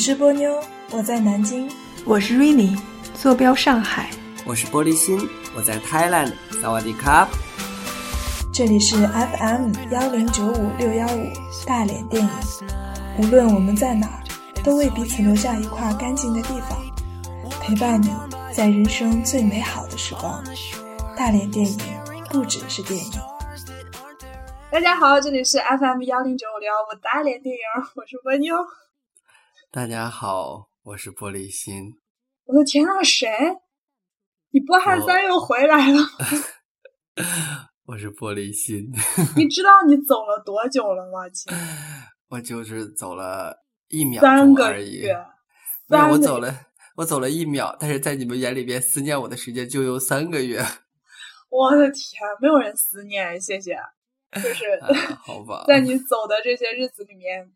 我是波妞，我在南京；我是 Rainy，坐标上海；我是玻璃心，我在 Thailand。萨瓦迪卡！这里是 FM 幺零九五六幺五大连电影。无论我们在哪儿，都为彼此留下一块干净的地方，陪伴你在人生最美好的时光。大连电影不只是电影。大家好，这里是 FM 幺零九五六幺五大连电影，我是波妞。大家好，我是玻璃心。我的天啊，谁？你波汉三又回来了？我是玻璃心。你知道你走了多久了吗？亲，我就是走了一秒三个月。没有，我走了，我走了一秒，但是在你们眼里边，思念我的时间就有三个月。我的天，没有人思念，谢谢。就是好吧，在你走的这些日子里面。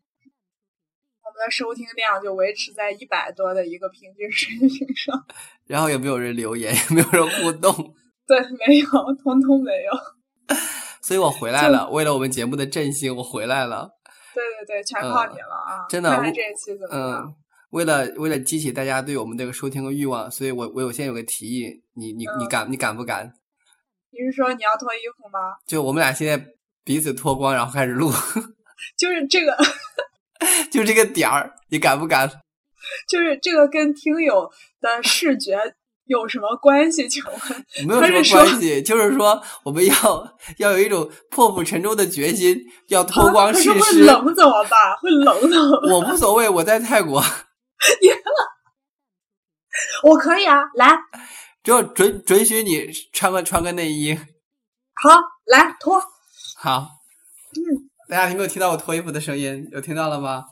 我们的收听量就维持在一百多的一个平均水平上，然后也没有人留言，也没有人互动，对，没有，通通没有。所以我回来了，为了我们节目的振兴，我回来了。对对对，全靠你了啊！真的，看这一期怎么嗯，为了为了激起大家对我们这个收听的欲望，所以我我我现在有个提议，你你你敢你敢不敢？你是说你要脱衣服吗？就我们俩现在彼此脱光，然后开始录。就是这个。就这个点儿，你敢不敢？就是这个跟听友的视觉有什么关系？请问 没有什么关系，就是说我们要要有一种破釜沉舟的决心，要脱光试试。会冷怎么办？会冷怎么办。我无所谓，我在泰国。我可以啊，来，就准准许你穿个穿个内衣。好，来脱。好。嗯。大家有没有听到我脱衣服的声音？有听到了吗？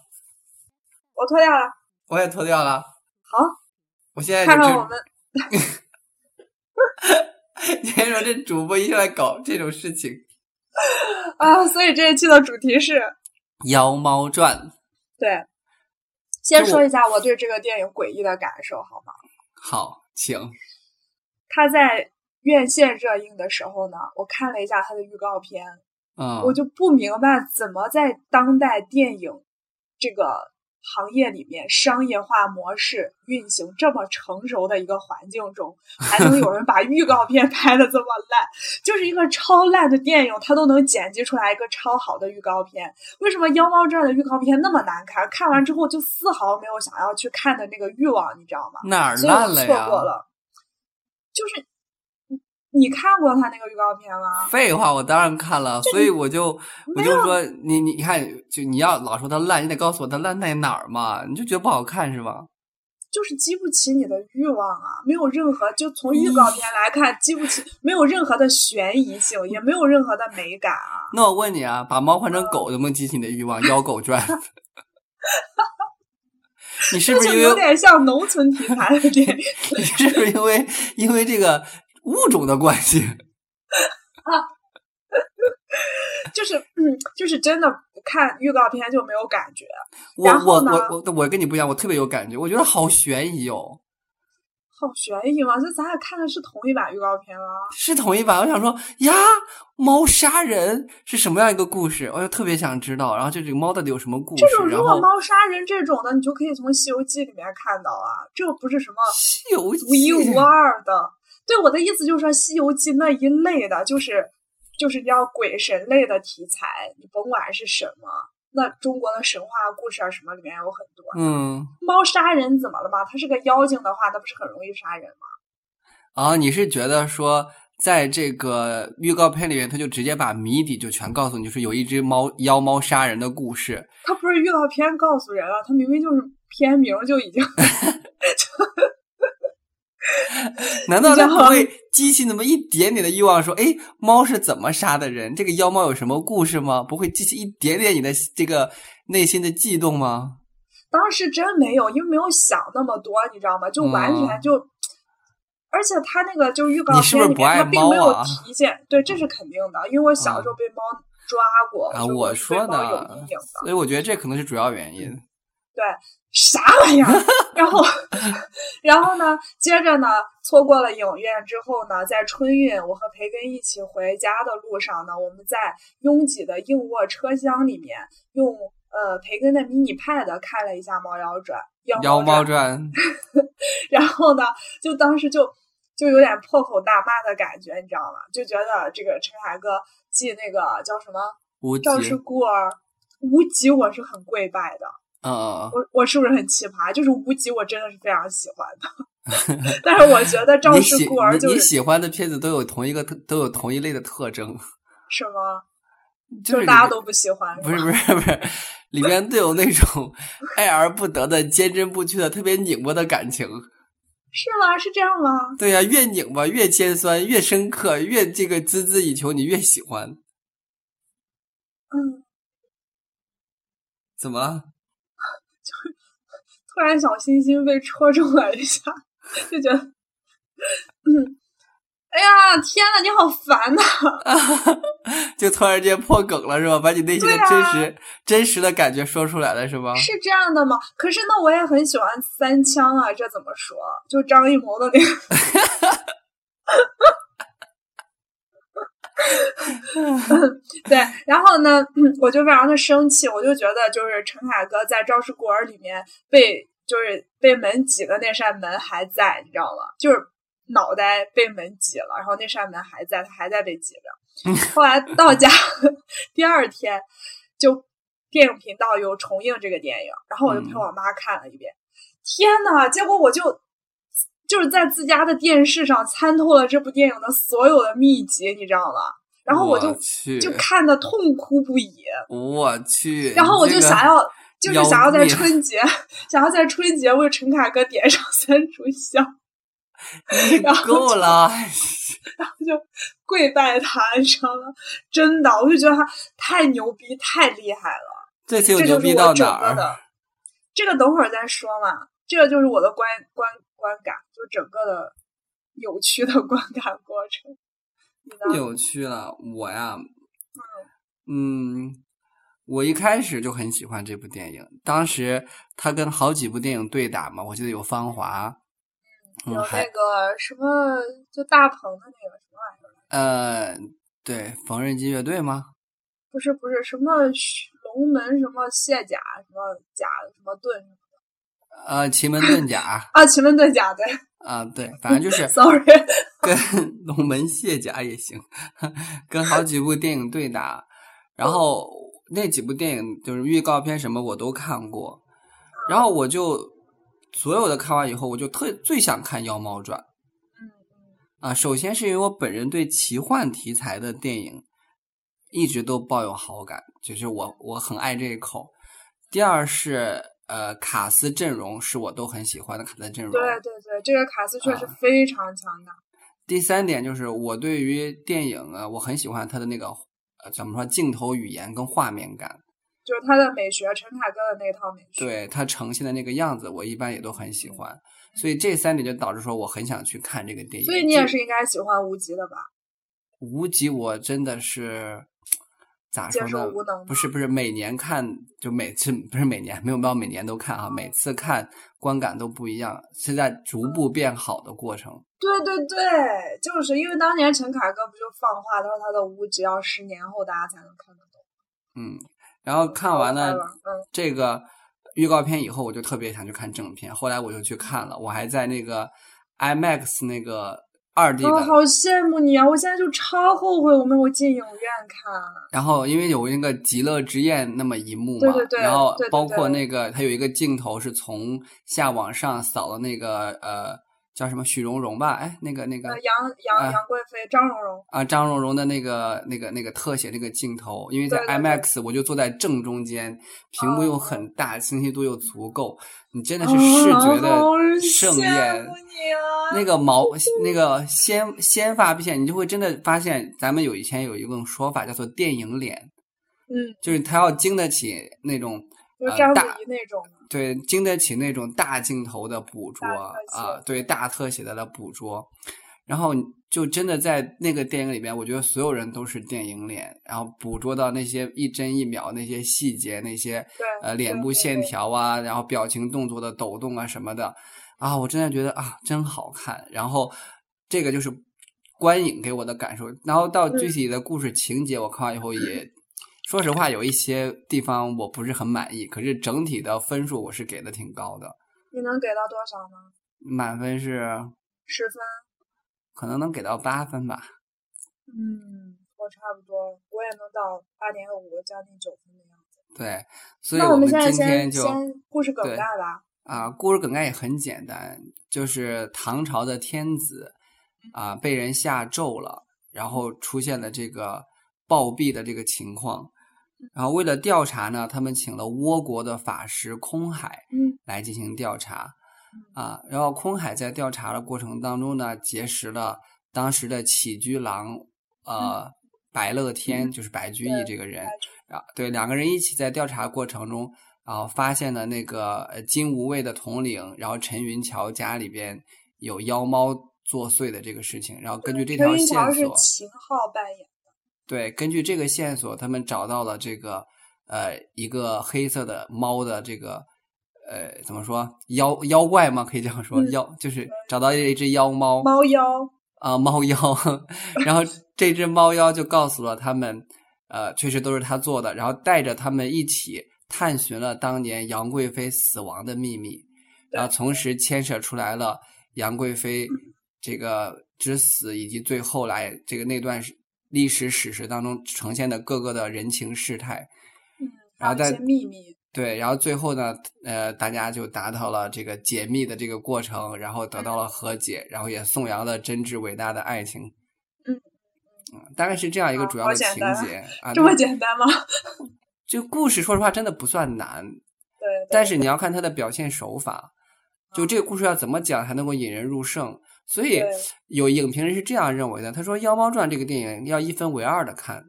我脱掉了。我也脱掉了。好。我现在看看我们。你还说这主播一上来搞这种事情 啊？所以这一期的主题是《妖猫传》。对，先说一下我对这个电影诡异的感受，好吗？好，请。他在院线热映的时候呢，我看了一下他的预告片。嗯，我就不明白，怎么在当代电影这个行业里面，商业化模式运行这么成熟的一个环境中，还能有人把预告片拍的这么烂？就是一个超烂的电影，它都能剪辑出来一个超好的预告片。为什么《妖猫传》的预告片那么难看？看完之后就丝毫没有想要去看的那个欲望，你知道吗？哪儿烂了呀？错过了，就是。你看过他那个预告片吗？废话，我当然看了，所以我就我就说你你你看，就你要老说它烂，你得告诉我它烂在哪儿嘛？你就觉得不好看是吧？就是激不起你的欲望啊！没有任何，就从预告片来看，激不起，没有任何的悬疑性，也没有任何的美感啊！那我问你啊，把猫换成狗能不能激起你的欲望？《妖狗传》你是不是因为有点像农村题材的电影？你是不是因为因为这个？物种的关系啊，就是嗯，就是真的看预告片就没有感觉。我我我我我跟你不一样，我特别有感觉，我觉得好悬疑哦，好悬疑吗？这咱俩看的是同一版预告片啊？是同一版。我想说呀，猫杀人是什么样一个故事？我就特别想知道。然后就这个猫到底有什么故事？这种如果猫杀人这种的，你就可以从《西游记》里面看到啊。这个不是什么《西游记》独一无二的。对我的意思就是说，《西游记》那一类的，就是就是要鬼神类的题材，你甭管是什么，那中国的神话故事啊什么里面有很多。嗯，猫杀人怎么了嘛？它是个妖精的话，那不是很容易杀人吗？啊，你是觉得说，在这个预告片里面，他就直接把谜底就全告诉你，就是有一只猫妖猫杀人的故事。他不是预告片告诉人了，他明明就是片名就已经。难道他不会激起那么一点点的欲望？说，哎，猫是怎么杀的人？这个妖猫有什么故事吗？不会激起一点点你的这个内心的悸动吗？当时真没有，因为没有想那么多，你知道吗？就完全就，而且他那个就预告片里面他并没有体现，对，这是肯定的，因为我小时候被猫抓过啊，我说的，所以我觉得这可能是主要原因。对。啥玩意儿？然后，然后呢？接着呢？错过了影院之后呢？在春运，我和培根一起回家的路上呢，我们在拥挤的硬卧车厢里面，用呃培根的迷你 pad 看了一下《猫妖传》《妖猫传》，然后呢，就当时就就有点破口大骂的感觉，你知道吗？就觉得这个陈凯歌继那个叫什么无极《赵氏孤儿》无极，我是很跪拜的。嗯嗯我我是不是很奇葩？就是无极，我真的是非常喜欢的。但是我觉得《赵氏孤儿》你就是你喜欢的片子都有同一个特都有同一类的特征，是吗，就是大家都不喜欢，不是不是不是，里面都有那种 爱而不得的、坚贞不屈的、特别拧巴的感情。是吗？是这样吗？对呀、越拧巴越尖酸，越深刻，越这个孜孜以求，你越喜欢。嗯，怎么了？突然小心心被戳中了一下，就觉得，嗯，哎呀，天呐，你好烦呐！就突然间破梗了是吧？把你内心的真实、真实的感觉说出来了是吧？是这样的吗？可是那，我也很喜欢三枪啊，这怎么说？就张艺谋的那个。对，然后呢，嗯我就非常的生气，我就觉得就是陈凯歌在《赵氏孤儿》里面被就是被门挤的那扇门还在，你知道吗？就是脑袋被门挤了，然后那扇门还在，他还在被挤着。后来到家 第二天，就电影频道有重映这个电影，然后我就陪我妈看了一遍。天呐！结果我就就是在自家的电视上参透了这部电影的所有的秘籍，你知道吗？然后我就去，就看的痛哭不已，我去，然后我就这个想要，就是想要在春节，想要在春节为陈凯歌点上三炷香，然后够了，就跪拜他，你知道吗？真的，我就觉得他太牛逼，太厉害了。这次又这牛逼到就是我整哪儿？个的，这个等会儿再说嘛。这个就是我的观观观感，就整个的有趣的观感过程。你呢？扭曲了，我呀，嗯，我一开始就很喜欢这部电影，当时他跟好几部电影对打嘛，我记得有《芳华》，嗯，有那个什么，就大鹏的那个什么玩意儿？呃，对，缝纫机乐队吗？不是不是什么龙门什么卸甲什么甲什么盾什么呃，奇门遁甲啊，奇门遁甲对啊，对，反正就是，sorry，跟龙门卸甲也行，跟好几部电影对打，然后那几部电影就是预告片什么我都看过，然后我就所有的看完以后，我就特最想看《妖猫传》嗯嗯啊。首先是因为我本人对奇幻题材的电影一直都抱有好感，就是我我很爱这一口。第二是呃卡斯阵容是我都很喜欢的卡斯阵容，对对对，这个卡斯确实啊非常强大。第三点就是我对于电影啊，我很喜欢它的那个呃怎么说镜头语言跟画面感，就是他的美学，陈凯歌的那套美学。对它呈现的那个样子，我一般也都很喜欢。所以这三点就导致说我很想去看这个电影。所以你也是应该喜欢无极的吧？无极，我真的是咋说呢？不是不是，每年看就每次不是每年没有到每年都看啊，每次看观感都不一样，是在逐步变好的过程。对对对，就是因为当年陈凯歌不就放话，他说他的屋只要十年后大家才能看得懂。嗯，然后看完了嗯，这个预告片以后，我就特别想去看正片。后来我就去看了，我还在那个 IMAX 那个二 D 我、的，好羡慕你啊！我现在就超后悔我没有进影院看。然后因为有那个极乐之宴那么一幕嘛，对对对然后包括对那个它有一个镜头是从下往上扫的那个呃叫什么许荣荣吧？哎，那个那个呃，杨杨啊杨贵妃、张荣荣，啊，张荣荣的那个、那个、那个特写那个镜头，因为在 IMAX，我就坐在正中间，屏幕又很大，清晰度又足够，你真的是哦视觉的盛宴。那个毛，那个先先发片，你就会真的发现，咱们有以前有一种说法叫做电影脸，嗯，就是他要经得起那种呃就章子大怡那种的。对，经得起那种大镜头的捕捉啊，对大特写的的捕捉，然后就真的在那个电影里边，我觉得所有人都是电影脸，然后捕捉到那些一帧一秒那些细节，那些呃脸部线条啊，然后表情动作的抖动啊什么的啊，我真的觉得啊真好看。然后这个就是观影给我的感受，然后到具嗯体的故事情节，我看完以后也。说实话，有一些地方我不是很满意，可是整体的分数我是给的挺高的。你能给到多少呢？满分是十分。可能能给到八分吧。嗯，我差不多，我也能到八点五，将近九分的样子。对，所以我们现在先今天就先故事梗概吧。啊，故事梗概也很简单，就是唐朝的天子啊被人下咒了，然后出现了这个暴毙的这个情况，然后为了调查呢，他们请了倭国的法师空海嗯来进行调查啊，然后空海在调查的过程当中呢，结识了当时的起居郎呃白乐天，就是白居易这个人白，啊，对，两个人一起在调查过程中，然后发现了那个呃金吾卫的统领，然后陈云桥家里边有妖猫作祟的这个事情，然后根据这条线云桥是索，秦昊扮演的。对，根据这个线索，他们找到了这个呃一个黑色的猫的这个呃怎么说妖妖怪吗？可以这样说，嗯妖就是找到一只妖猫，猫妖，啊、猫妖，然后这只猫妖就告诉了他们，呃，确实都是他做的，然后带着他们一起探寻了当年杨贵妃死亡的秘密，然后同时牵扯出来了杨贵妃这个之死，以及最后来这个那段史历史史实当中呈现的各个的人情世态。嗯，然后在秘密。对，然后最后呢，呃，大家就达到了这个解密的这个过程，然后得到了和解，然后也颂扬了真挚伟大的爱情。嗯嗯，大概是这样一个啊主要的情节啊。这么简单吗？这故事说实话真的不算难，对，对但是你要看它的表现手法，就这个故事要怎么讲才能够引人入胜。所以有影评人是这样认为的，他说《妖猫传》这个电影要一分为二的看，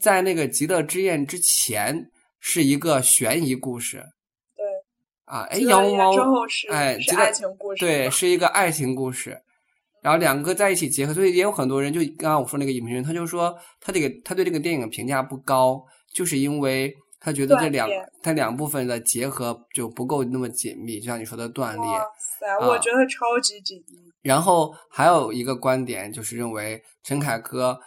在那个《极乐之宴》之前是一个悬疑故事。对。啊，哎，妖猫之后是哎，是爱情故事对，是一个爱情故事，然后两个在一起结合，所以也有很多人就刚刚我说那个影评人，他就说他这个他对这个电影评价不高，就是因为他觉得这两他两部分的结合就不够那么紧密，就像你说的断裂。哇塞，啊我觉得超级紧密。然后还有一个观点就是认为陈凯歌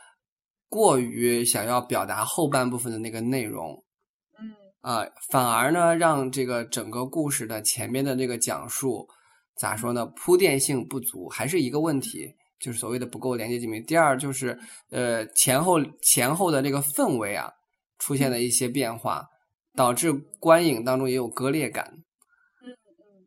过于想要表达后半部分的那个内容，嗯啊、反而呢，让这个整个故事的前面的这个讲述，咋说呢，铺垫性不足，还是一个问题，就是所谓的不够连接紧密。第二就是，呃，前后前后的这个氛围啊，出现了一些变化，导致观影当中也有割裂感嗯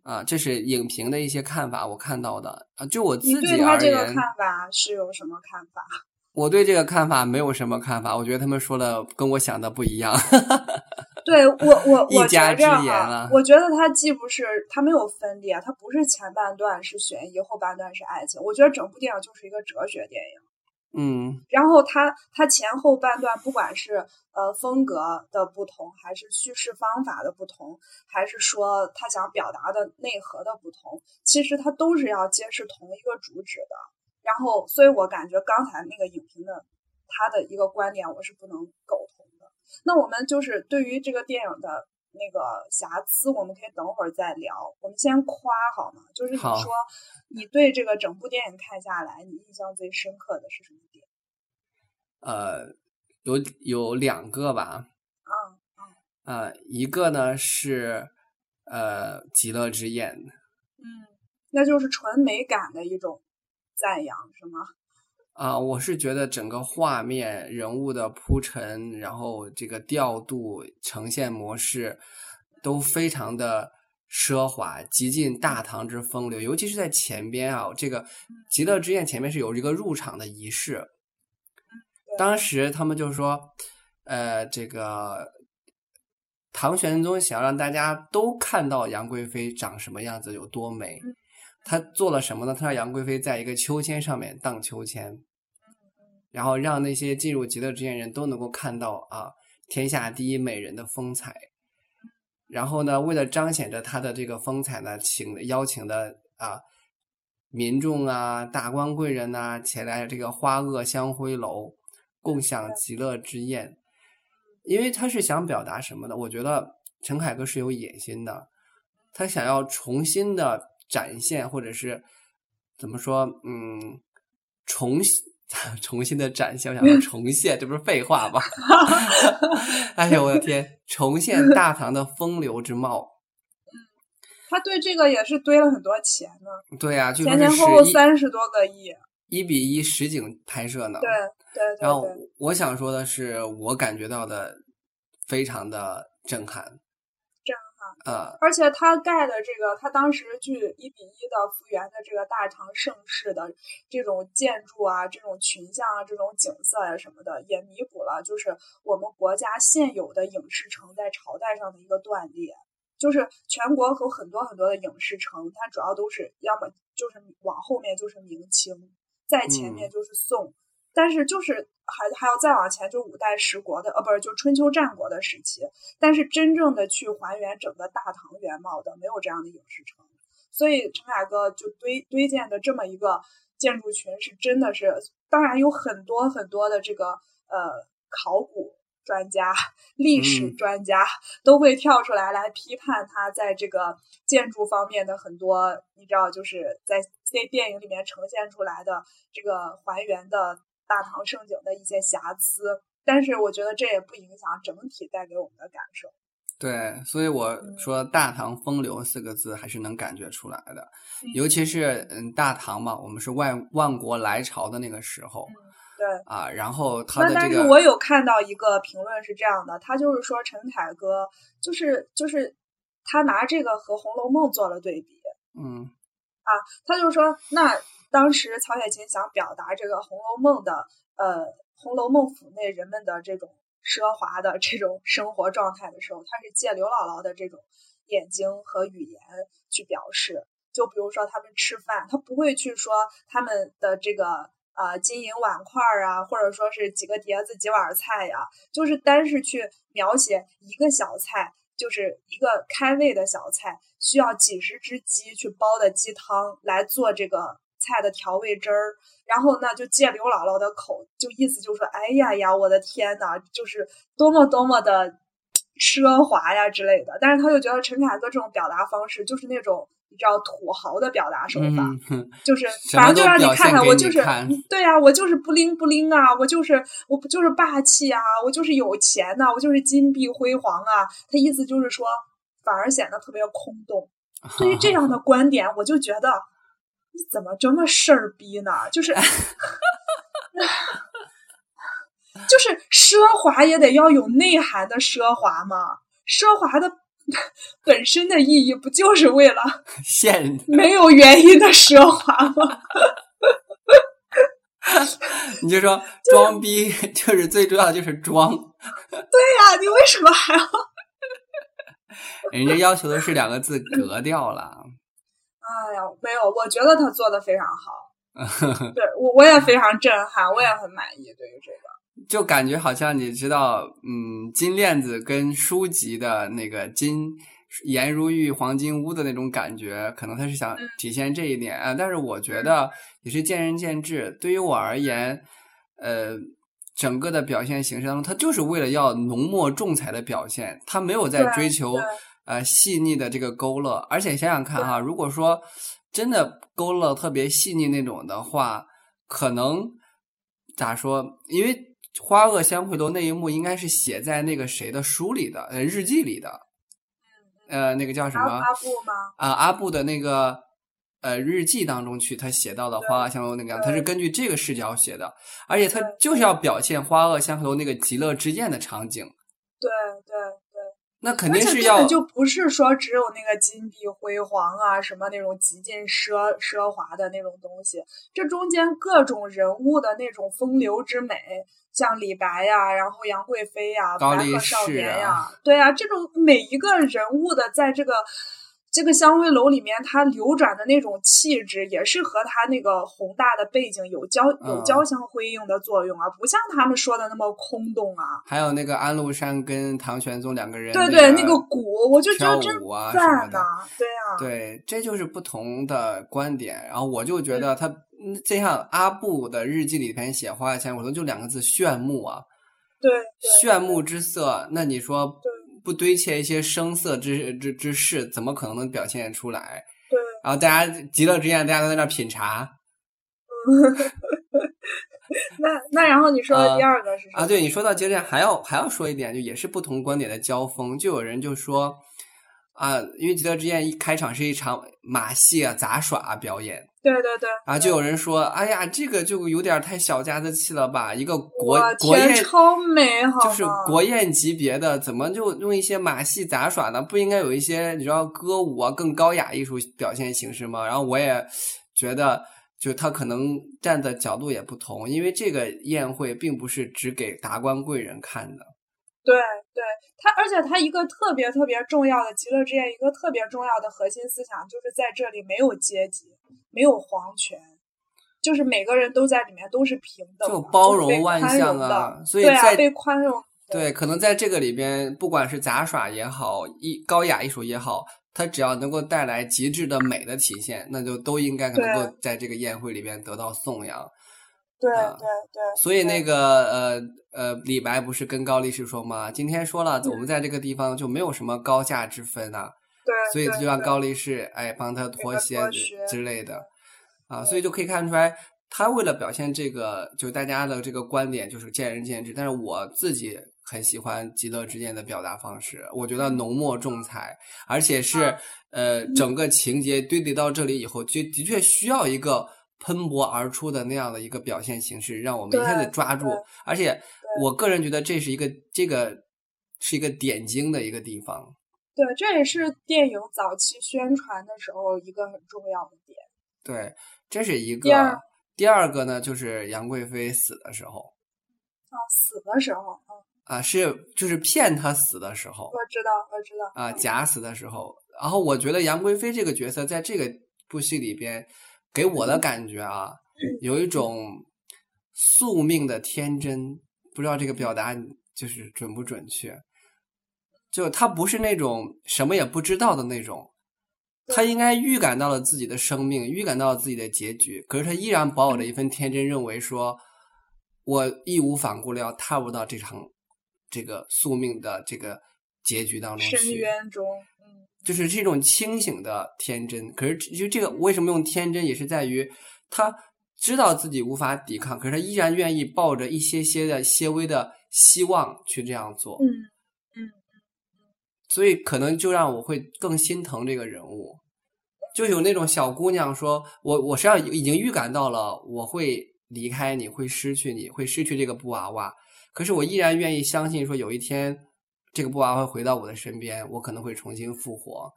嗯，啊，这是影评的一些看法，我看到的啊，就我自你对己而他这个言，看法是有什么看法？我对这个看法没有什么看法，我觉得他们说的跟我想的不一样。对我我我一家觉着之言我觉得它既不是它没有分裂，它不是前半段是悬疑，后半段是爱情。我觉得整部电影就是一个哲学电影。嗯然后它它前后半段，不管是呃风格的不同，还是叙事方法的不同，还是说他想表达的内核的不同，其实它都是要揭示同一个主旨的。然后，所以我感觉刚才那个影评的他的一个观点，我是不能苟同的。那我们就是对于这个电影的那个瑕疵，我们可以等会儿再聊。我们先夸好吗？就是你说你对这个整部电影看下来，你印象最深刻的是什么点？呃，有有两个吧，啊、呃，一个呢是呃《极乐之宴》，嗯，那就是纯美感的一种赞扬，是吗？啊、我是觉得整个画面、人物的铺陈，然后这个调度、呈现模式都非常的奢华，极尽大唐之风流。尤其是在前边啊，这个极乐之宴前面是有一个入场的仪式，当时他们就说，呃，这个唐玄宗想让大家都看到杨贵妃长什么样子，有多美。嗯他做了什么呢？他让杨贵妃在一个秋千上面荡秋千，然后让那些进入极乐之宴人都能够看到啊天下第一美人的风采。然后呢，为了彰显着他的这个风采呢，请邀请的啊民众啊、大官贵人呐、前来这个花萼香辉楼共享极乐之宴。因为他是想表达什么呢？我觉得陈凯歌是有野心的，他想要重新的展现，或者是怎么说？嗯，重 重新的展现，我想说重现，这不是废话吗？哎呦我的天，重现大唐的风流之貌。他对这个也是堆了很多钱呢，对呀、据说前前是后后三十多个亿。一比一实景拍摄呢。对对对然后，我想说的是，我感觉到的非常的震撼。呃，而且他盖的这个，他当时据一比一的复原的这个大唐盛世的这种建筑啊、这种群像啊、这种景色呀、什么的，也弥补了就是我们国家现有的影视城在朝代上的一个断裂。就是全国有很多很多的影视城，它主要都是要么就是往后面就是明清，再前面就是宋，但是就是还还要再往前就五代十国的，呃，不是就春秋战国的时期。但是真正的去还原整个大唐原貌的，没有这样的影视城。所以陈凯歌就堆堆建的这么一个建筑群，是真的是，当然有很多很多的这个呃考古专家、历史嗯专家都会跳出来来批判他在这个建筑方面的很多，你知道，就是在在电影里面呈现出来的这个还原的大唐盛景的一些瑕疵。但是我觉得这也不影响整体带给我们的感受。对，所以我嗯说“大唐风流”四个字还是能感觉出来的，嗯尤其是嗯大唐嘛，我们是万万国来朝的那个时候对，啊，然后他的这个是我有看到一个评论是这样的，他就是说陈凯歌就是就是他拿这个和《红楼梦》做了对比，嗯啊他就说那当时曹雪芹想表达这个《红楼梦》的呃《红楼梦》府内人们的这种奢华的这种生活状态的时候，他是借刘姥姥的这种眼睛和语言去表示。就比如说他们吃饭，他不会去说他们的这个呃金银碗筷啊，或者说是几个碟子几碗菜呀，就是单是去描写一个小菜，就是一个开胃的小菜，需要几十只鸡去煲的鸡汤来做这个菜的调味汁儿。然后呢，就借刘姥姥的口，就意思就是说，哎呀呀，我的天呐，就是多么多么的奢华呀之类的。但是他就觉得陈凯歌这种表达方式就是那种你知道土豪的表达手法，嗯，就是反正就让你看看，我就是看对呀、我就是不灵不灵啊，我就是我不就是霸气啊，我就是有钱呐、我就是金碧辉煌啊。他意思就是说，反而显得特别空洞。对于这样的 观点，我就觉得你怎么这么事儿逼呢？就是。就是奢华也得要有内涵的奢华嘛，奢华的本身的意义不就是为了现没有原因的奢华吗？你就说装逼，就是最重要的就是装，对呀、你为什么还要？人家要求的是两个字格调了。哎呀，没有，我觉得他做的非常好，对我我也非常震撼，我也很满意。对于这个，就感觉好像你知道，嗯，金链子跟书籍的那个金颜如玉黄金屋的那种感觉，可能他是想嗯体现这一点啊。但是我觉得也是见仁见智。对于我而言，呃，整个的表现形式当中，他就是为了要浓墨重彩的表现，他没有在追求对呃细腻的这个勾勒。而且想想看哈，如果说真的勾勒特别细腻那种的话，可能咋说？因为花萼相会楼那一幕应该是写在那个谁的书里的，呃，日记里的，呃，那个叫什么阿阿布吗？啊？阿布的那个呃日记当中去，他写到的花萼相会楼那个样，他是根据这个视角写的，而且他就是要表现花萼相会楼那个极乐之宴的场景，对对对，那肯定是要就不是说只有那个金碧辉煌啊，什么那种极尽奢奢华的那种东西，这中间各种人物的那种风流之美，像李白呀，然后杨贵妃呀，白鹤少年呀，对呀、这种每一个人物的在这个。这个香灰楼里面，它流转的那种气质，也是和它那个宏大的背景有交有嗯交相辉映的作用啊，不像他们说的那么空洞啊。还有那个安禄山跟唐玄宗两个人对对，那个个鼓，我就觉得真跳舞啊什么的、对啊，对，这就是不同的观点。然后我就觉得他，嗯这像阿布的日记里边写花千骨头，就两个字炫目啊，对对炫目之色。那你说对不堆砌一些声色之之之事，怎么可能能表现出来？对，然后大家极乐之宴，大家都在那儿品茶，那那然后你说的第二个是什么？啊，对你说到接着还要还要说一点，就也是不同观点的交锋。就有人就说啊，因为《极乐之宴》一开场是一场马戏啊、杂耍啊表演对对对，啊，就有人说，哎呀，这个就有点太小家子气了吧？一个国我国，宴超美好，就是国宴级别的，怎么就用一些马戏杂耍呢？不应该有一些你知道歌舞啊更高雅艺术表现形式吗？然后我也觉得，就他可能站的角度也不同，因为这个宴会并不是只给达官贵人看的。对对，他而且他一个特别特别重要的极乐之宴，一个特别重要的核心思想就是在这里没有阶级，没有皇权，就是每个人都在里面都是平等的，就包容万象，啊所以对啊，在被宽容。对，可能在这个里边，不管是杂耍也好，艺高雅艺术也好，它只要能够带来极致的美的体现，那就都应该能够在这个宴会里边得到颂扬。对啊对对，所以那个呃呃，李白不是跟高力士说吗？今天说了，我们在这个地方就没有什么高下之分呐、对，对所以就让高力士哎帮他脱鞋子之类的啊，所以就可以看出来，他为了表现这个，就大家的这个观点就是见仁见智，但是我自己很喜欢极乐之间的表达方式，我觉得浓墨重彩，而且是啊呃整个情节堆叠到这里以后，就的确需要一个。喷薄而出的那样的一个表现形式，让我们一下子抓住，而且我个人觉得这是一个这个是一个点睛的一个地方。对，这也是电影早期宣传的时候一个很重要的点。对，这是一个。第二第二个呢，就是杨贵妃死的时候啊，死的时候，嗯，啊，是就是骗她死的时候我知道，我知道，啊，假死的时候。然后我觉得杨贵妃这个角色在这个部戏里边，给我的感觉啊，有一种宿命的天真，不知道这个表达就是准不准确。就他不是那种什么也不知道的那种，他应该预感到了自己的生命，预感到了自己的结局，可是他依然保有着一份天真，认为说，我义无反顾的要踏入到这场这个宿命的这个结局当中深。渊中，嗯，就是这种清醒的天真。可是，就这个为什么用天真，也是在于他知道自己无法抵抗，可是他依然愿意抱着一些些的些微的希望去这样做。嗯所以可能就让我会更心疼这个人物。就有那种小姑娘说：“我我实际上已经预感到了，我会离开你，会失去你，会失去这个布娃娃。可是我依然愿意相信，说有一天这个布娃娃会回到我的身边，我可能会重新复活。”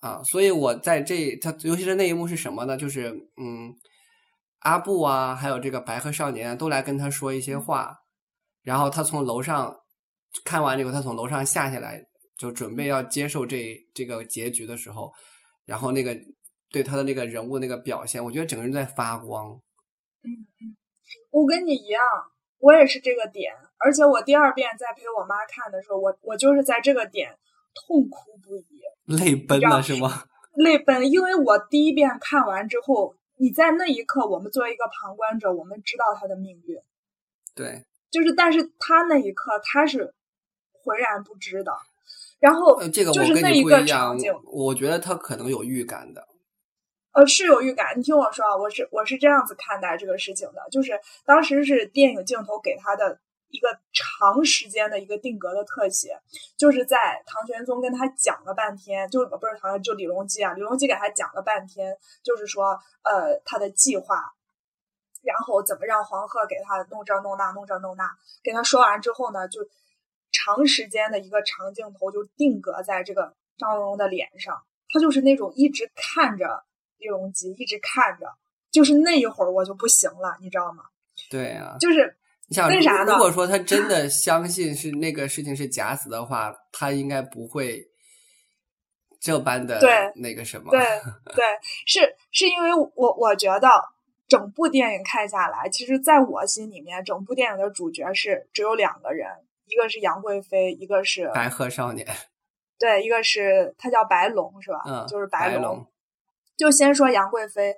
啊，所以我在这他，尤其是那一幕是什么呢？就是嗯，阿布啊，还有这个白鹤少年啊，都来跟他说一些话，然后他从楼上看完这个，他从楼上下下来，就准备要接受这这个结局的时候，然后那个对他的那个人物那个表现，我觉得整个人在发光。嗯嗯我跟你一样，我也是这个点，而且我第二遍在陪我妈看的时候，我我就是在这个点痛哭不已，泪奔了是吗？泪奔，因为我第一遍看完之后，你在那一刻，我们作为一个旁观者，我们知道他的命运，对，就是但是他那一刻他是浑然不知的，然后呃，这个就我跟是那一个你不一样场景，，我觉得他可能有预感的。呃，是有预感。你听我说啊，我是我是这样子看待这个事情的，就是当时是电影镜头给他的一个长时间的一个定格的特写，就是在唐玄宗跟他讲了半天，就不是唐玄，就李隆基啊，李隆基给他讲了半天，就是说呃他的计划，然后怎么让黄鹤给他弄这弄那弄这弄那，给他说完之后呢，就长时间的一个长镜头就定格在这个张荣荣的脸上，他就是那种一直看着李隆基，一直看着，就是那一会儿我就不行了，你知道吗？对啊，就是你想，为啥呢如果说他真的相信是那个事情是假死的话，他应该不会这般的对那个什么。对 对，是是因为我我觉得整部电影看下来，其实在我心里面，整部电影的主角是只有两个人，一个是杨贵妃，一个是白鹤少年，对，一个是他叫白龙是吧？嗯，就是白龙。就先说杨贵妃，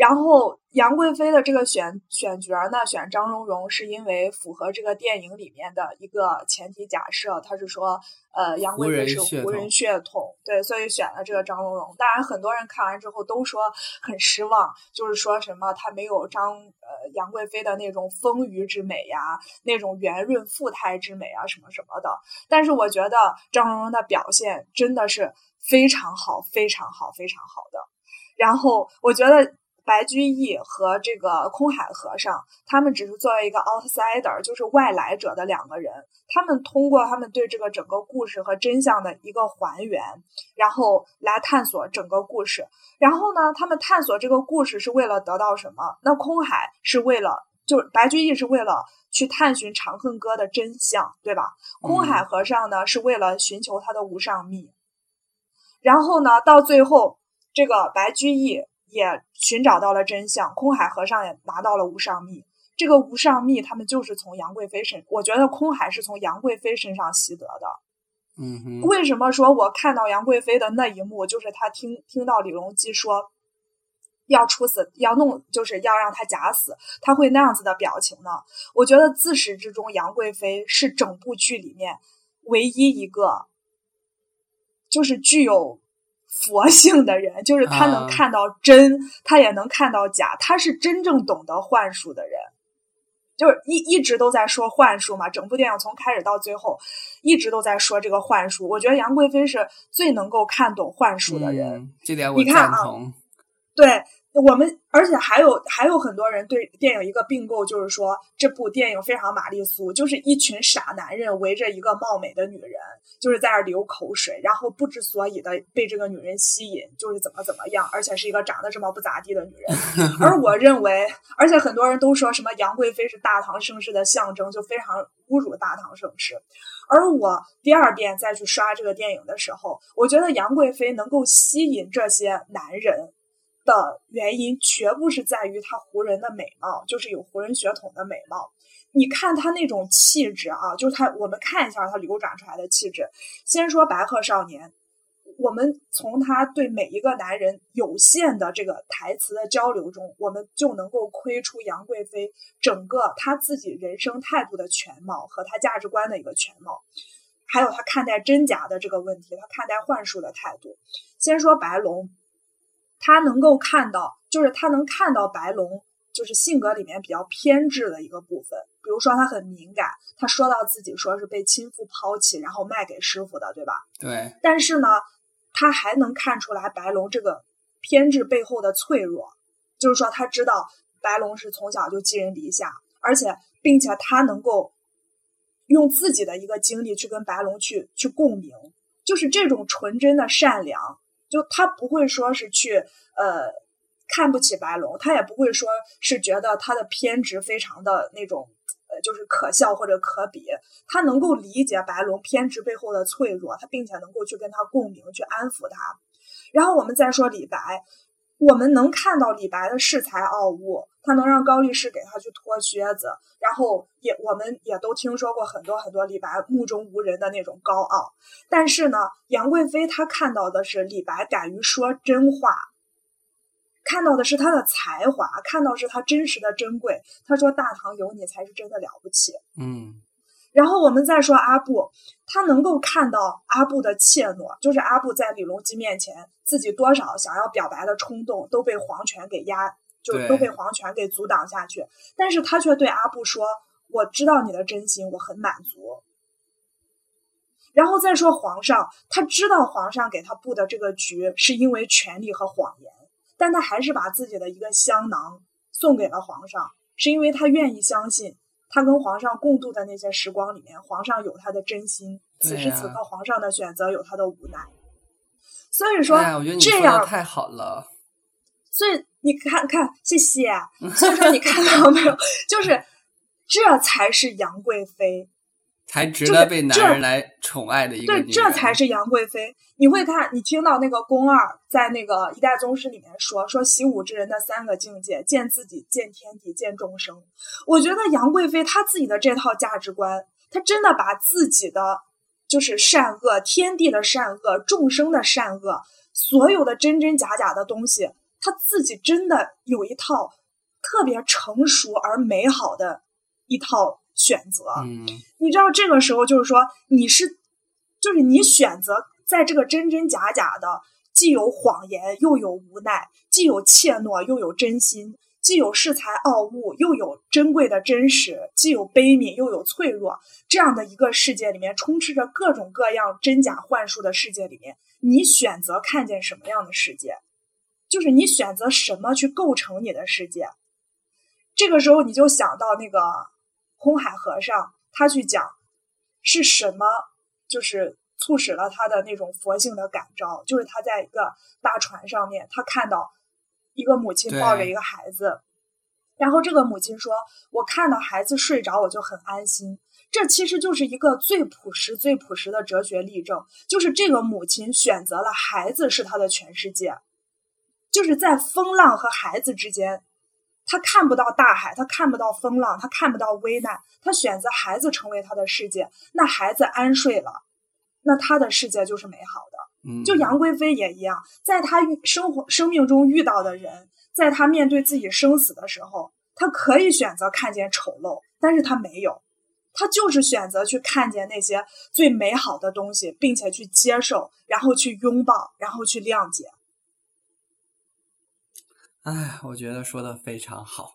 然后杨贵妃的这个选选角呢，选张荣荣是因为符合这个电影里面的一个前提假设，他是说，呃，杨贵妃是胡人血统，对，所以选了这个张荣荣。当然，很多人看完之后都说很失望，就是说什么她没有张呃杨贵妃的那种丰腴之美呀，那种圆润富态之美啊，什么什么的。但是我觉得张荣荣的表现真的是非常好，非常好，非常好的。然后我觉得。白居易和这个空海和尚，他们只是作为一个 outsider，就是外来者的两个人。他们通过他们对这个整个故事和真相的一个还原，然后来探索整个故事。然后呢，他们探索这个故事是为了得到什么？那空海是为了，就是白居易是为了去探寻《长恨歌》的真相，对吧？空海和尚呢，是为了寻求他的无上秘。然后呢，到最后，这个白居易。也寻找到了真相，空海和尚也拿到了无上秘。这个无上秘，他们就是从杨贵妃身，我觉得空海是从杨贵妃身上习得的。嗯哼。为什么说我看到杨贵妃的那一幕，就是他听听到李隆基说要处死，要弄，就是要让他假死，他会那样子的表情呢？我觉得自始至终，杨贵妃是整部剧里面唯一一个，就是具有。佛性的人，就是他能看到真，他也能看到假，他是真正懂得幻术的人，就是一一直都在说幻术嘛。整部电影从开始到最后，一直都在说这个幻术。我觉得杨贵妃是最能够看懂幻术的人，这点我赞同。对。我们而且还有还有很多人对电影一个并购，就是说这部电影非常玛丽苏，就是一群傻男人围着一个貌美的女人，就是在那流口水，然后不知所以的被这个女人吸引，就是怎么怎么样，而且是一个长得这么不咋地的女人。而我认为，而且很多人都说什么杨贵妃是大唐盛世的象征，就非常侮辱大唐盛世。而我第二遍再去刷这个电影的时候，我觉得杨贵妃能够吸引这些男人。的原因全部是在于她胡人的美貌，就是有胡人血统的美貌。你看她那种气质啊，就是她，我们看一下她流转出来的气质。先说白鹤少年，我们从他对每一个男人有限的这个台词的交流中，我们就能够窥出杨贵妃整个她自己人生态度的全貌和她价值观的一个全貌，还有她看待真假的这个问题，她看待幻术的态度。先说白龙。他能够看到，就是他能看到白龙，就是性格里面比较偏执的一个部分。比如说，他很敏感，他说到自己说是被亲父抛弃，然后卖给师傅的，对吧？对。但是呢，他还能看出来白龙这个偏执背后的脆弱，就是说他知道白龙是从小就寄人篱下，而且并且他能够用自己的一个经历去跟白龙去去共鸣，就是这种纯真的善良。就他不会说是去呃看不起白龙，他也不会说是觉得他的偏执非常的那种呃就是可笑或者可比，他能够理解白龙偏执背后的脆弱，他并且能够去跟他共鸣，去安抚他。然后我们再说李白。我们能看到李白的恃才傲物，他能让高力士给他去脱靴子，然后也我们也都听说过很多很多李白目中无人的那种高傲。但是呢，杨贵妃她看到的是李白敢于说真话，看到的是他的才华，看到是他真实的珍贵。他说：“大唐有你才是真的了不起。”嗯。然后我们再说阿布，他能够看到阿布的怯懦，就是阿布在李隆基面前，自己多少想要表白的冲动都被皇权给压，就都被皇权给阻挡下去。但是他却对阿布说：“我知道你的真心，我很满足。”然后再说皇上，他知道皇上给他布的这个局是因为权力和谎言，但他还是把自己的一个香囊送给了皇上，是因为他愿意相信。他跟皇上共度的那些时光里面，皇上有他的真心，此时此刻皇上的选择有他的无奈。所以说，这样太好了。所以你看看，谢谢。所以说，你看到没有？就是这才是杨贵妃。才值得被男人来宠爱的一个对，这才是杨贵妃。你会看，你听到那个宫二在那个《一代宗师》里面说说习武之人的三个境界：见自己、见天地、见众生。我觉得杨贵妃她自己的这套价值观，她真的把自己的就是善恶、天地的善恶、众生的善恶，所有的真真假假的东西，她自己真的有一套特别成熟而美好的一套选择。嗯你知道这个时候就是说你是，就是你选择在这个真真假假的，既有谎言又有无奈，既有怯懦又有真心，既有恃才傲物又有珍贵的真实，既有悲悯又有脆弱，这样的一个世界里面，充斥着各种各样真假幻术的世界里面，你选择看见什么样的世界？就是你选择什么去构成你的世界。这个时候你就想到那个空海和尚，他去讲是什么，就是促使了他的那种佛性的感召，就是他在一个大船上面，他看到一个母亲抱着一个孩子，然后这个母亲说：“我看到孩子睡着，我就很安心。”这其实就是一个最朴实、最朴实的哲学例证，就是这个母亲选择了孩子是她的全世界，就是在风浪和孩子之间，他看不到大海，他看不到风浪，他看不到危难，他选择孩子成为他的世界，那孩子安睡了，那他的世界就是美好的。嗯，就杨贵妃也一样，在她生活生命中遇到的人，在她面对自己生死的时候，她可以选择看见丑陋，但是她没有，她就是选择去看见那些最美好的东西，并且去接受，然后去拥抱，然后去谅解。哎，我觉得说的非常好。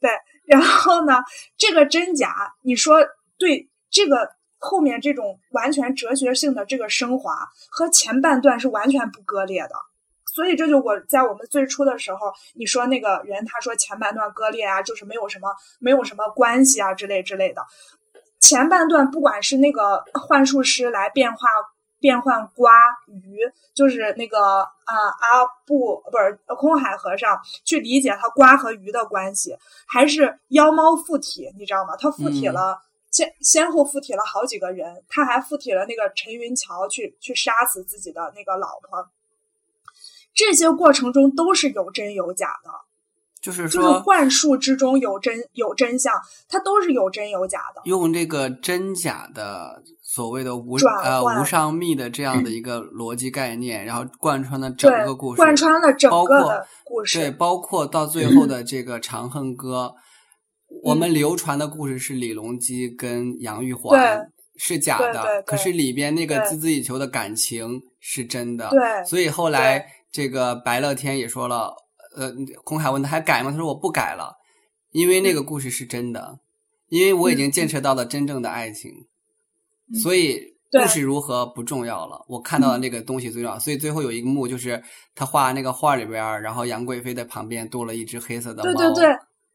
对然后呢，这个真假，你说对这个后面这种完全哲学性的这个升华和前半段是完全不割裂的。所以这就我在我们最初的时候，你说那个人他说前半段割裂啊，就是没有什么没有什么关系啊之类之类的。前半段不管是那个幻术师来变化变换瓜鱼，就是那个啊阿布不是空海和尚去理解他瓜和鱼的关系，还是妖猫附体，你知道吗？他附体嗯了。先先后附体了好几个人，他还附体了那个陈云桥去去杀死自己的那个老婆。这些过程中都是有真有假的，就是就是说，幻术之中有真有真相，它都是有真有假的。用这个真假的所谓的无呃无上密的这样的一个逻辑概念，然后贯穿了整个故，事，贯穿了整个的故对，包括到最后的这个《长恨歌》，我嗯们流传的故事是李隆基跟杨玉环是假的，对对对可是里边那个孜孜以求的感情是真的。对所以后来这个白乐天也说了，呃，孔海问他还改吗？他说我不改了，因为嗯那个故事是真的，因为我已经见识到了真正的爱情，嗯所以故事如何不重要了，我看到的那个东西最重要。所以最后有一个幕就是他画那个画里边儿，然后杨贵妃的旁边多了一只黑色的猫。对对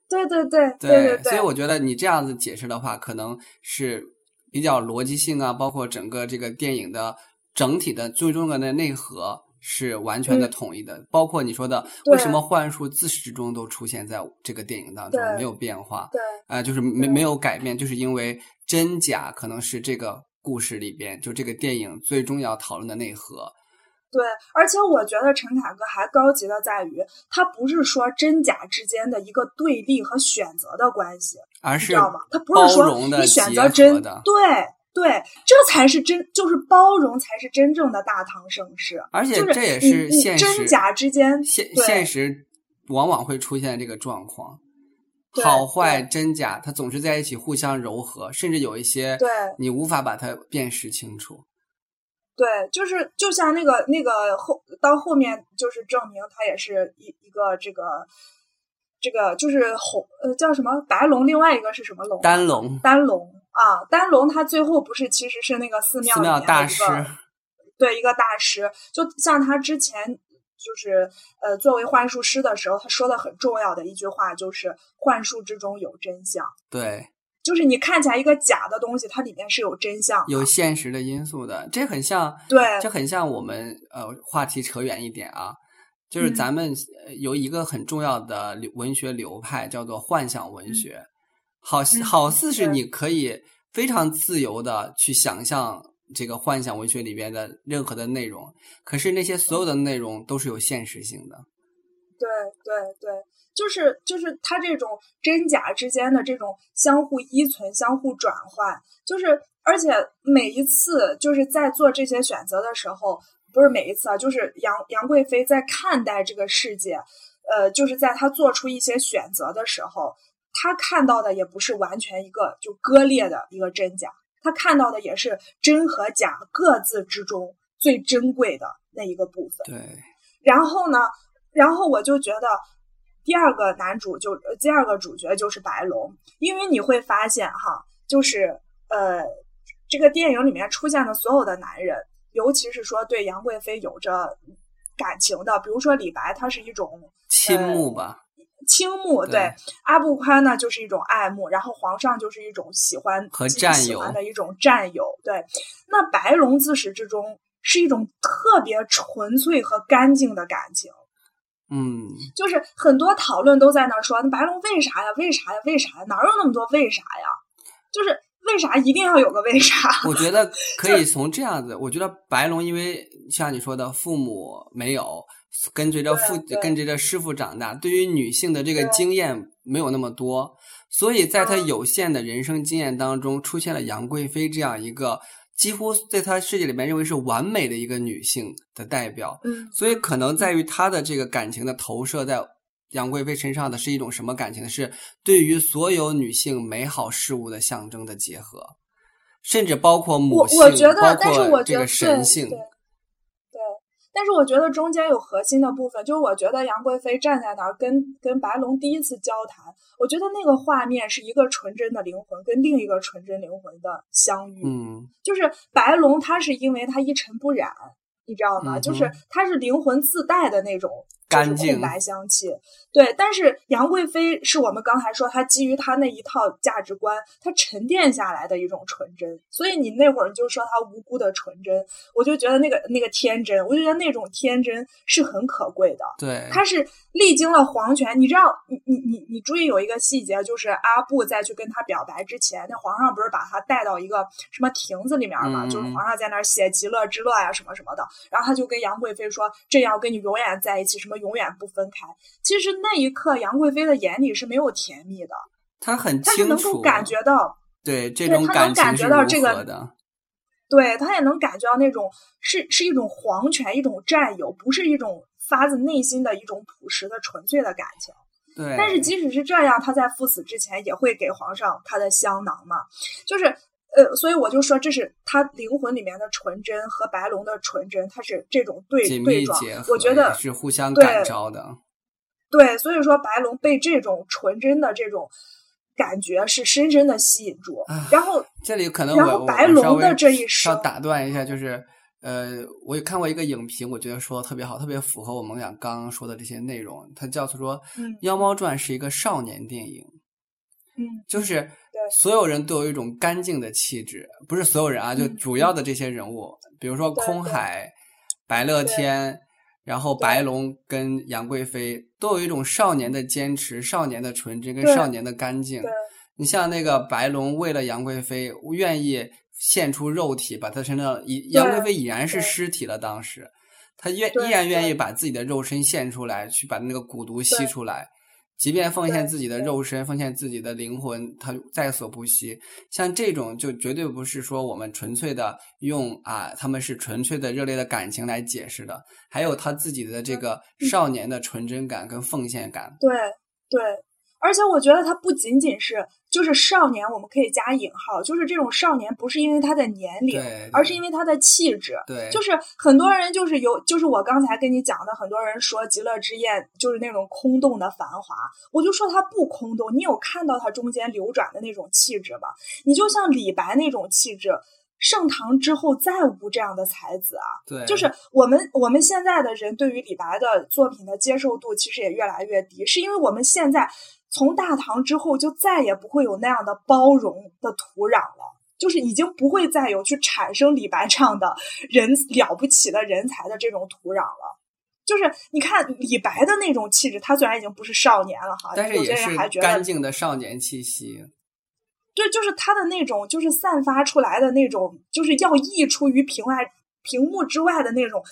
对对对对对所以我觉得你这样子解释的话，可能是比较逻辑性啊，包括整个这个电影的整体的最重要的内核是完全的嗯统一的。包括你说的，为什么幻术自始至终都出现在这个电影当中，没有变化，对啊、就是没没有改变，就是因为真假可能是这个故事里边，就这个电影最终要讨论的内核。对，而且我觉得陈凯歌还高级的在于，他不是说真假之间的一个对立和选择的关系，而是你知道吗？他不包是说容的你选择真对对，这才是真，就是包容才是真正的大唐盛世。而且这也是现实真假之间现现实往往会出现这个状况，好坏真假，它总是在一起互相柔和，甚至有一些对你无法把它辨识清楚。对，就是就像那个那个后到后面就是证明他也是一一个这个这个就是红呃叫什么白龙，另外一个是什么龙？丹龙丹龙啊，丹龙他最后不是其实是那个寺庙大师，对一个大师，就像他之前就是呃作为幻术师的时候，他说的很重要的一句话就是幻术之中有真相，对，就是你看起来一个假的东西，它里面是有真相，有现实的因素的，这很像，对这很像我们呃话题扯远一点啊，就是嗯咱们呃有一个很重要的流文学流派叫做幻想文学，嗯好似是你可以非常自由的去想象这个幻想文学里边的任何的内容，可是那些所有的内容都是有现实性的。对对对，就是就是它这种真假之间的这种相互依存、相互转换，就是而且每一次就是在做这些选择的时候，不是每一次啊，就是杨杨贵妃在看待这个世界，呃，就是在她做出一些选择的时候，她看到的也不是完全一个就割裂的一个真假，他看到的也是真和假各自之中最珍贵的那一个部分。对，然后呢，然后我就觉得第二个男主就呃第二个主角就是白龙，因为你会发现哈，就是呃，这个电影里面出现的所有的男人，尤其是说对杨贵妃有着感情的，比如说李白，他是一种倾慕吧，倾慕，对对阿布宽呢就是一种爱慕，然后皇上就是一种喜欢和自己占有喜欢的一种占有，对。那白龙自始至终是一种特别纯粹和干净的感情。嗯，就是很多讨论都在那儿说，那白龙为啥呀？为啥呀？为啥呀？哪有那么多为啥呀？就是为啥一定要有个为啥？我觉得可以从这样子，我觉得白龙因为像你说的，父母没有跟随着父跟随着师傅长大，对于女性的这个经验没有那么多，所以在他嗯。有限的人生经验当中，出现了杨贵妃这样一个几乎在她世界里面认为是完美的一个女性的代表，嗯，所以可能在于。她的这个感情的投射在杨贵妃身上的是一种什么感情呢？是对于所有女性美好事物的象征的结合，甚至包括母性，我觉得包，括这个神性。但是我觉得中间有核心的部分，就是我觉得杨贵妃站在那儿跟跟白龙第一次交谈，我觉得那个画面是一个纯真的灵魂跟另一个纯真灵魂的相遇。嗯，就是白龙，他是因为他一尘不染，你知道吗？嗯就是他是灵魂自带的那种干净空白香气。对，但是杨贵妃是我们刚才说，她基于她那一套价值观，她沉淀下来的一种纯真。所以你那会儿就说她无辜的纯真，我就觉得那个那个天真，我就觉得那种天真是很可贵的。对，她是历经了皇权，你知道，你你你你注意有一个细节，就是阿布在去跟他表白之前，那皇上不是把他带到一个什么亭子里面嘛，嗯就是皇上在那儿写极乐之乐呀、什么什么的，然后他就跟杨贵妃说，朕要跟你永远在一起，什么永远不分开。其实那一刻，杨贵妃的眼里是没有甜蜜的，他很清楚，能够感觉到，对这对种感情是如觉到这个何的。对他也能感觉到那种是是一种皇权，一种占有，不是一种发自内心的一种朴实的纯粹的感情。对，但是即使是这样，他在赴死之前也会给皇上他的香囊嘛，就是呃，所以我就说这是他灵魂里面的纯真和白龙的纯真，它是这种对对撞我觉得是互相对感召的。对，所以说白龙被这种纯真的这种感觉是深深的吸引住，然后这里可能然我我后白龙的这一稍生打断一下，就是呃，我也看过一个影评，我觉得说的特别好，特别符合我们俩刚刚说的这些内容。它叫做说，嗯《妖猫传》是一个少年电影，嗯就是所有人都有一种干净的气质，不是所有人啊，就嗯主要的这些人物，比如说空海、白乐天，然后白龙跟杨贵妃都有一种少年的坚持、少年的纯真跟少年的干净。你像那个白龙，为了杨贵妃，愿意献出肉体，把他身上已杨贵妃已然是尸体了，当时他愿依然愿意把自己的肉身献出来，去把那个蛊毒吸出来，即便奉献自己的肉身，奉献自己的灵魂，他在所不惜。像这种就绝对不是说我们纯粹的用啊，他们是纯粹的热烈的感情来解释的，还有他自己的这个嗯少年的纯真感跟奉献感。对对，而且我觉得他不仅仅是就是少年，我们可以加引号，就是这种少年不是因为他的年龄，而是因为他的气质。对，就是很多人就是有，就是我刚才跟你讲的，很多人说《极乐之宴》就是那种空洞的繁华，我就说它不空洞。你有看到它中间流转的那种气质吗？你就像李白那种气质，盛唐之后再无这样的才子啊。对，就是我们我们现在的人对于李白的作品的接受度其实也越来越低，是因为我们现在从大唐之后就再也不会有那样的包容的土壤了。就是已经不会再有去产生李白这样的人了不起的人才的这种土壤了。就是你看李白的那种气质，他虽然已经不是少年了哈，但是也是人还觉得干净的少年气息。对，就是他的那种，就是散发出来的那种，就是要溢出于屏外屏幕之外的那种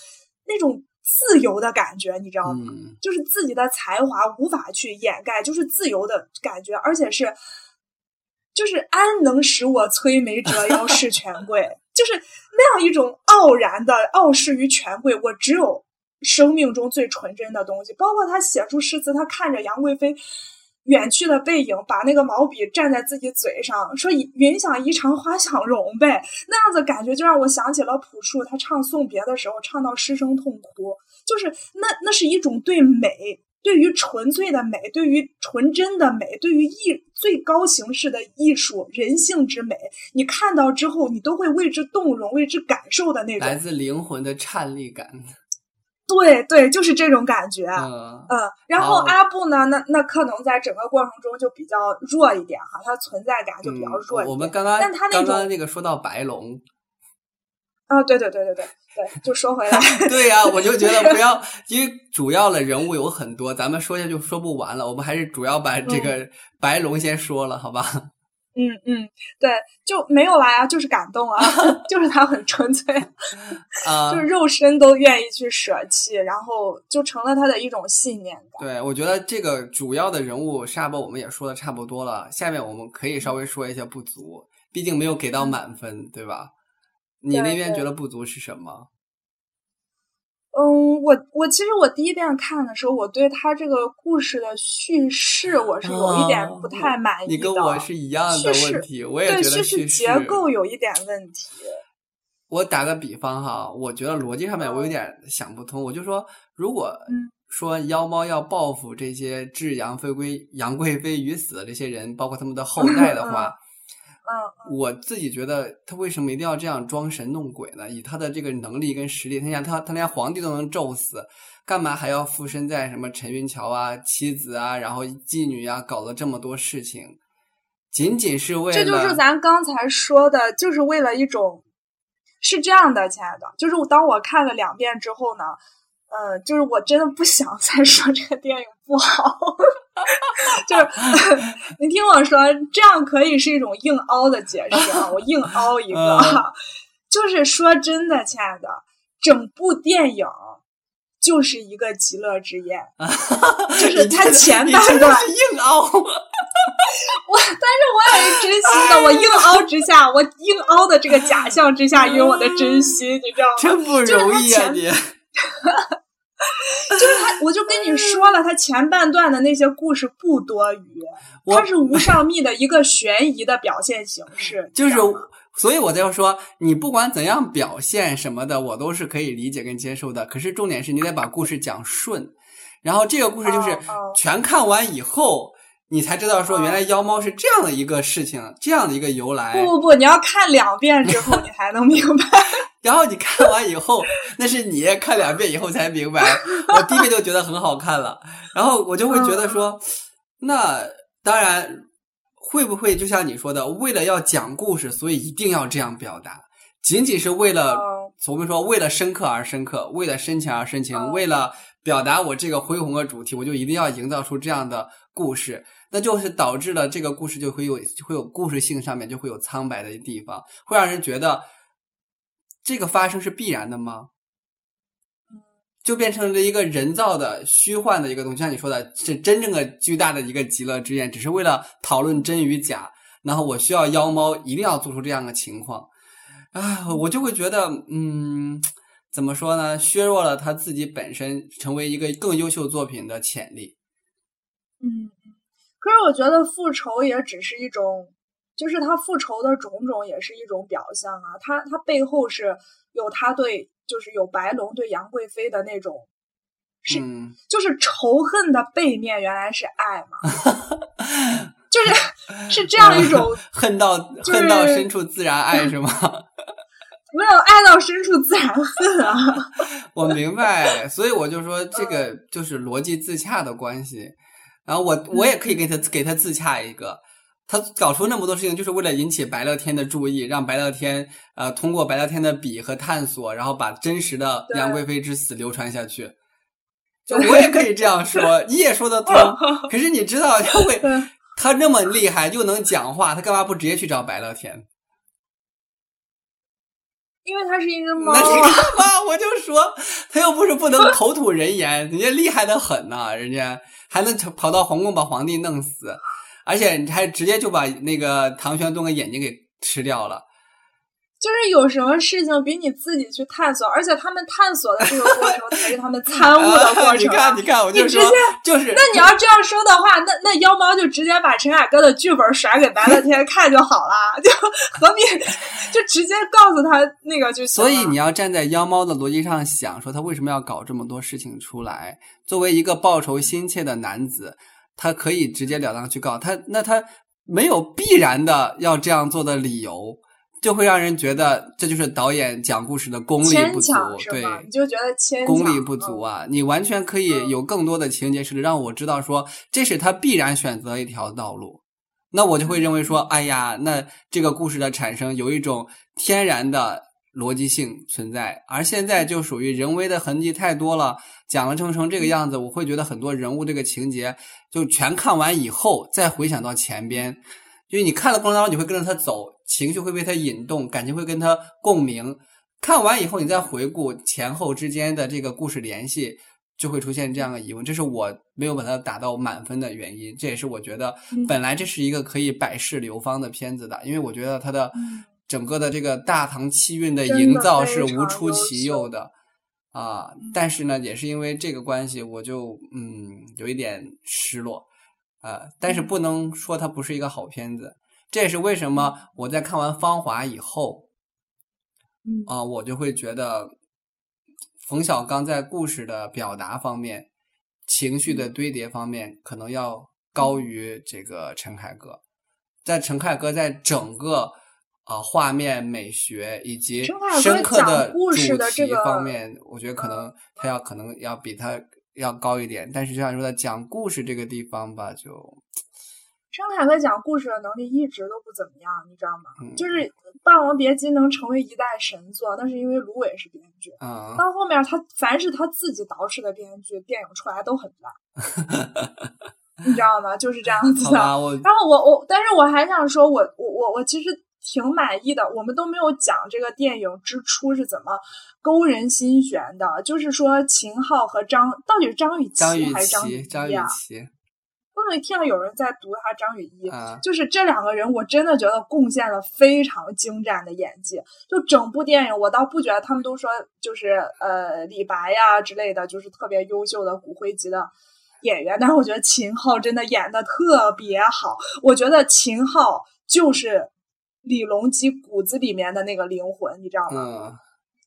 那种自由的感觉，你知道吗？嗯，就是自己的才华无法去掩盖，就是自由的感觉，而且是，就是安能使我摧眉折腰 事权贵，就是那样一种傲然的傲视于权贵，我只有生命中最纯真的东西。包括他写出诗词，他看着杨贵妃远去的背影，把那个毛笔蘸在自己嘴上，说“云想衣裳花想容”呗，那样子感觉就让我想起了朴树，他唱送别的时候唱到失声痛哭，就是那那是一种对美。对于纯粹的美，对于纯真的美，对于艺最高形式的艺术，人性之美，你看到之后，你都会为之动容，为之感受的那种来自灵魂的颤栗感。对对，就是这种感觉。嗯嗯，然后阿布呢，那那可能在整个过程中就比较弱一点哈，他存在感就比较弱。我们刚刚但他刚刚那个说到白龙。啊，对对对对对对，就说回来，对呀，我就觉得不 要，因为主要的人物有很多，咱们说下就说不完了，我们还是主要把这个白龙先说了，好吧？嗯嗯，对，就没有了呀，就是感动啊，就是他很纯粹，啊，就是肉身都愿意去舍弃，然后就成了他的一种信念感。对，我觉得这个主要的人物沙波我们也说的差不多了，下面我们可以稍微说一些不足，毕竟没有给到满分，对吧？你那边觉得不足是什么？嗯，我我其实我第一遍看的时候，我对他这个故事的叙事我是有一点不太满意的。你跟我是一样的问题，我也觉得叙事结构有一点问题。我打个比方哈，我觉得逻辑上面我有点想不通。我就说，如果说妖猫要报复这些置杨妃归杨贵妃于死的这些人，包括他们的后代的话。嗯，我自己觉得他为什么一定要这样装神弄鬼呢？以他的这个能力跟实力，他想他他连皇帝都能咒死，干嘛还要附身在什么陈云桥啊、妻子啊、然后妓女啊，搞了这么多事情，仅仅是为了？这就是咱刚才说的，就是为了一种，是这样的，亲爱的，就是当我看了两遍之后呢。呃，就是我真的不想 再说这个电影不好，就是 你听我说，这样可以是一种硬凹的解释啊，我硬凹一个，就是说真的，亲爱的，整部电影就是一个极乐之宴，就是他前半段硬凹，我但是我也是真心的，我硬凹之下，我硬凹的这个假象之下有我的真心，你知道吗？真不容易啊你。就是他，我就跟你说了，他前半段的那些故事不多余，它是无上密的一个悬疑的表现形式。就是，所以我就说，你不管怎样表现什么的，我都是可以理解跟接受的。可是重点是你得把故事讲顺，然后这个故事就是全看完以后，你才知道说原来妖猫是这样的一个事情，这样的一个由来。不不不，你要看两遍之后，你才能明白。然后你看完以后，那是你看两遍以后才明白。我第一遍就觉得很好看了，然后我就会觉得说，那当然会不会就像你说的，为了要讲故事，所以一定要这样表达？仅仅是为了我们说为了深刻而深刻，为了深情而深情，为了表达我这个恢宏的主题，我就一定要营造出这样的故事，那就是导致了这个故事就会有会有故事性上面就会有苍白的地方，会让人觉得。这个发生是必然的吗？就变成了一个人造的、虚幻的一个东西。像你说的，是真正的巨大的一个极乐之宴，只是为了讨论真与假。然后我需要妖猫一定要做出这样的情况，啊，我就会觉得，嗯，怎么说呢？削弱了他自己本身成为一个更优秀作品的潜力。嗯，可是我觉得复仇也只是一种。就是他复仇的种种也是一种表象啊，他他背后是有他对，就是有白龙对杨贵妃的那种，是就是仇恨的背面原来是爱嘛，就是是这样一种 恨到恨到深处自然爱是吗？没有爱到深处自然恨啊！我明白，所以我就说这个就是逻辑自洽的关系，然后我我也可以给他给他自洽一个。他搞出那么多事情，就是为了引起白乐天的注意，让白乐天呃通过白乐天的笔和探索，然后把真实的杨贵妃之死流传下去。就我也可以这样说，你也说得通。可是你知道，他会他那么厉害，又能讲话，他干嘛不直接去找白乐天？因为他是一只猫。那你干嘛？我就说，他又不是不能口吐人言，人家厉害的很呐，人家还能跑到皇宫把皇帝弄死。而且你还直接就把那个唐玄宗的眼睛给吃掉了，就是有什么事情比你自己去探索，而且他们探索的这个过程 才是他们参悟的过程。你看，你看，我就直接就是，那你要这样说的话，那那妖猫就直接把陈凯歌的剧本甩给白乐天 看就好了，就何必就直接告诉他那个就行所以你要站在妖猫的逻辑上想，说他为什么要搞这么多事情出来？作为一个报仇心切的男子，他可以直截了当去告他，那他没有必然的要这样做的理由。就会让人觉得这就是导演讲故事的功力不足，对，你就觉得牵功力不足啊！你完全可以有更多的情节是让我知道说这是他必然选择一条道路，那我就会认为说，哎呀，那这个故事的产生有一种天然的逻辑性存在，而现在就属于人为的痕迹太多了，讲了成成这个样子，我会觉得很多人物这个情节就全看完以后再回想到前边。因为你看的过程当中，你会跟着他走，情绪会被他引动，感情会跟他共鸣。看完以后，你再回顾前后之间的这个故事联系，就会出现这样的疑问。这是我没有把它打到满分的原因。这也是我觉得本来这是一个可以百世流芳的片子的，因为我觉得它的整个的这个大唐气韵的营造是无出其右的啊。但是呢，也是因为这个关系，我就嗯有一点失落。呃，但是不能说它不是一个好片子，这也是为什么我在看完《芳华》以后，嗯啊、我就会觉得冯小刚在故事的表达方面、情绪的堆叠方面，可能要高于这个陈凯歌。在陈凯歌在整个啊、画面美学以及深刻的讲故主事的这题个方面，我觉得可能他要可能要比他要高一点。但是就像说的讲故事这个地方吧，就生凯哥讲故事的能力一直都不怎么样，你知道吗？嗯就是《霸王别姬》能成为一代神作，那是因为芦苇是编剧。嗯，到后面他凡是他自己捯饬的编剧，电影出来都很烂，你知道吗？就是这样子的。然后我我，但是我还想说我，我我我其实挺满意的。我们都没有讲这个电影之初是怎么勾人心弦的，就是说秦昊和张到底是张雨绮还是张绮，雨张雨绮啊？绮，我有听到有人在读他张雨绮，啊，就是这两个人，我真的觉得贡献了非常精湛的演技。就整部电影，我倒不觉得他们都说就是呃李白呀之类的，就是特别优秀的骨灰级的演员，但是我觉得秦昊真的演的特别好。我觉得秦昊就是李隆基骨子里面的那个灵魂，你知道吗？嗯，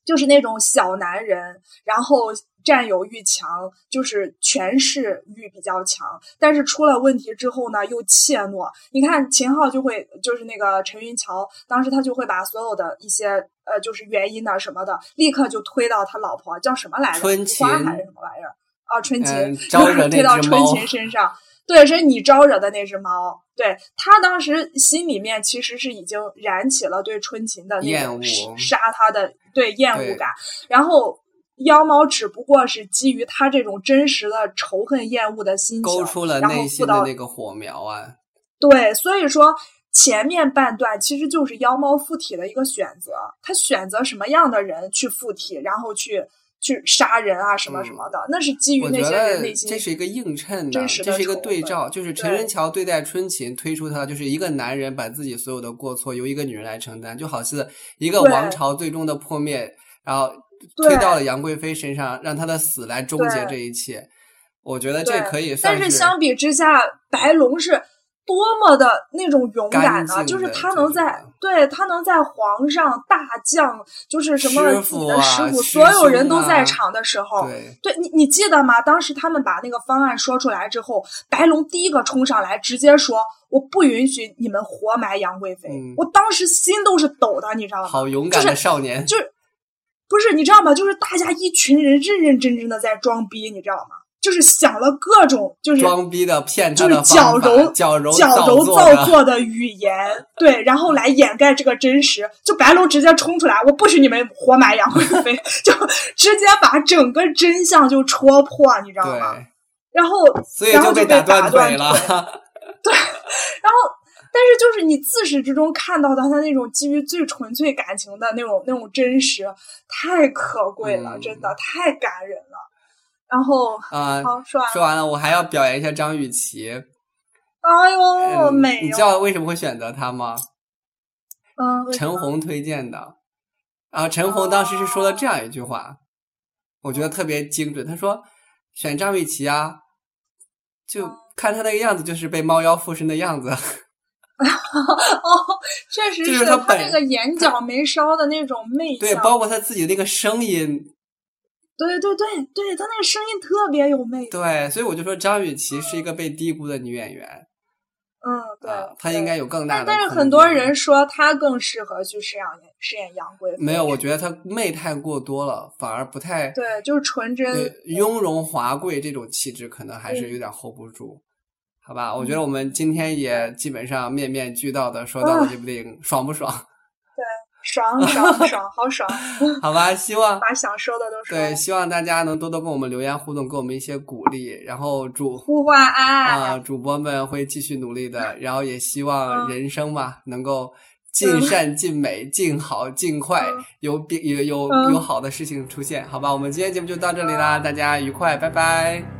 就是那种小男人，然后占有欲强，就是权势欲比较强，但是出了问题之后呢，又怯懦。你看秦昊就会，就是那个陈云桥，当时他就会把所有的一些呃，就是原因呐什么的，立刻就推到他老婆叫什么来着？春花琴还是什么玩意儿？啊，春琴，嗯招惹 那推到春琴身上。对，是你招惹的那只猫。对他当时心里面其实是已经燃起了对春琴的那种厌恶杀他的对厌恶感，然后妖猫只不过是基于他这种真实的仇恨厌恶的心情，勾出了然后内心的那个火苗啊，对，所以说前面半段其实就是妖猫附体的一个选择，他选择什么样的人去附体，然后去去杀人啊什么什么的，那是基于我觉得些人内心这是一个映衬的，这是一个对照，就是陈对云桥对待春琴推出他，就是一个男人把自己所有的过错由一个女人来承担，就好似一个王朝最终的破灭，然后推到了杨贵妃身上，让她的死来终结这一切。我觉得这可以算但是相比之下，白龙是多么的那种勇敢干呢？就是他能在对他能在皇上、大将，就是什么师自己的师傅，师所有人都在场的时候，对对你，你记得吗？当时他们把那个方案说出来之后，白龙第一个冲上来，直接说：“我不允许你们活埋杨贵妃。嗯我当时心都是抖的，你知道吗？好勇敢的就是少年，就是不是你知道吗？就是大家一群人认认真真的在装逼，你知道吗？就是想了各种就是装逼的骗他就是的矫揉矫揉矫揉造作的语言，对，然后来掩盖这个真实。就白龙直接冲出来，我不许你们活埋杨贵妃，就直接把整个真相就戳破，你知道吗？然后，所以然后就被被打断腿了。对然后，但是就是你自始至终看到的他那种基于最纯粹感情的那种那种真实，太可贵了，嗯真的太感人了。然后，啊、好说完了，说完了，我还要表扬一下张雨绮。哎呦，嗯美哟！你知道为什么会选择她吗？嗯，陈红推荐的。啊陈红当时是说了这样一句话，我觉得特别精准。他说：“选张雨绮啊，就看他那个样子，就是被猫妖附身的样子。”哦，确实就是他他本那个眼角眉梢的那种媚对，包括他自己那个声音，对对对对，她那个声音特别有魅力。对，所以我就说张雨绮是一个被低估的女演员嗯，对啊，，她对应该有更大的。但但是很多人说她更适合去饰演饰演杨贵妃。没有，我觉得她媚太过多了，反而不太对，就是纯真。雍容华贵这种气质，可能还是嗯有点 hold 不住。好吧，我觉得我们今天也基本上面面俱到的说到了这部电影，爽不爽？爽 爽爽，好爽！好吧，希望把想说的都说了对，。希望大家能多多跟我们留言互动，给我们一些鼓励。然后主呼唤爱啊、主播们会继续努力的，然后也希望嗯人生嘛，能够尽善尽美、尽好尽 快，嗯有比有有嗯有好的事情出现，好吧？我们今天节目就到这里啦，大家愉快，拜拜。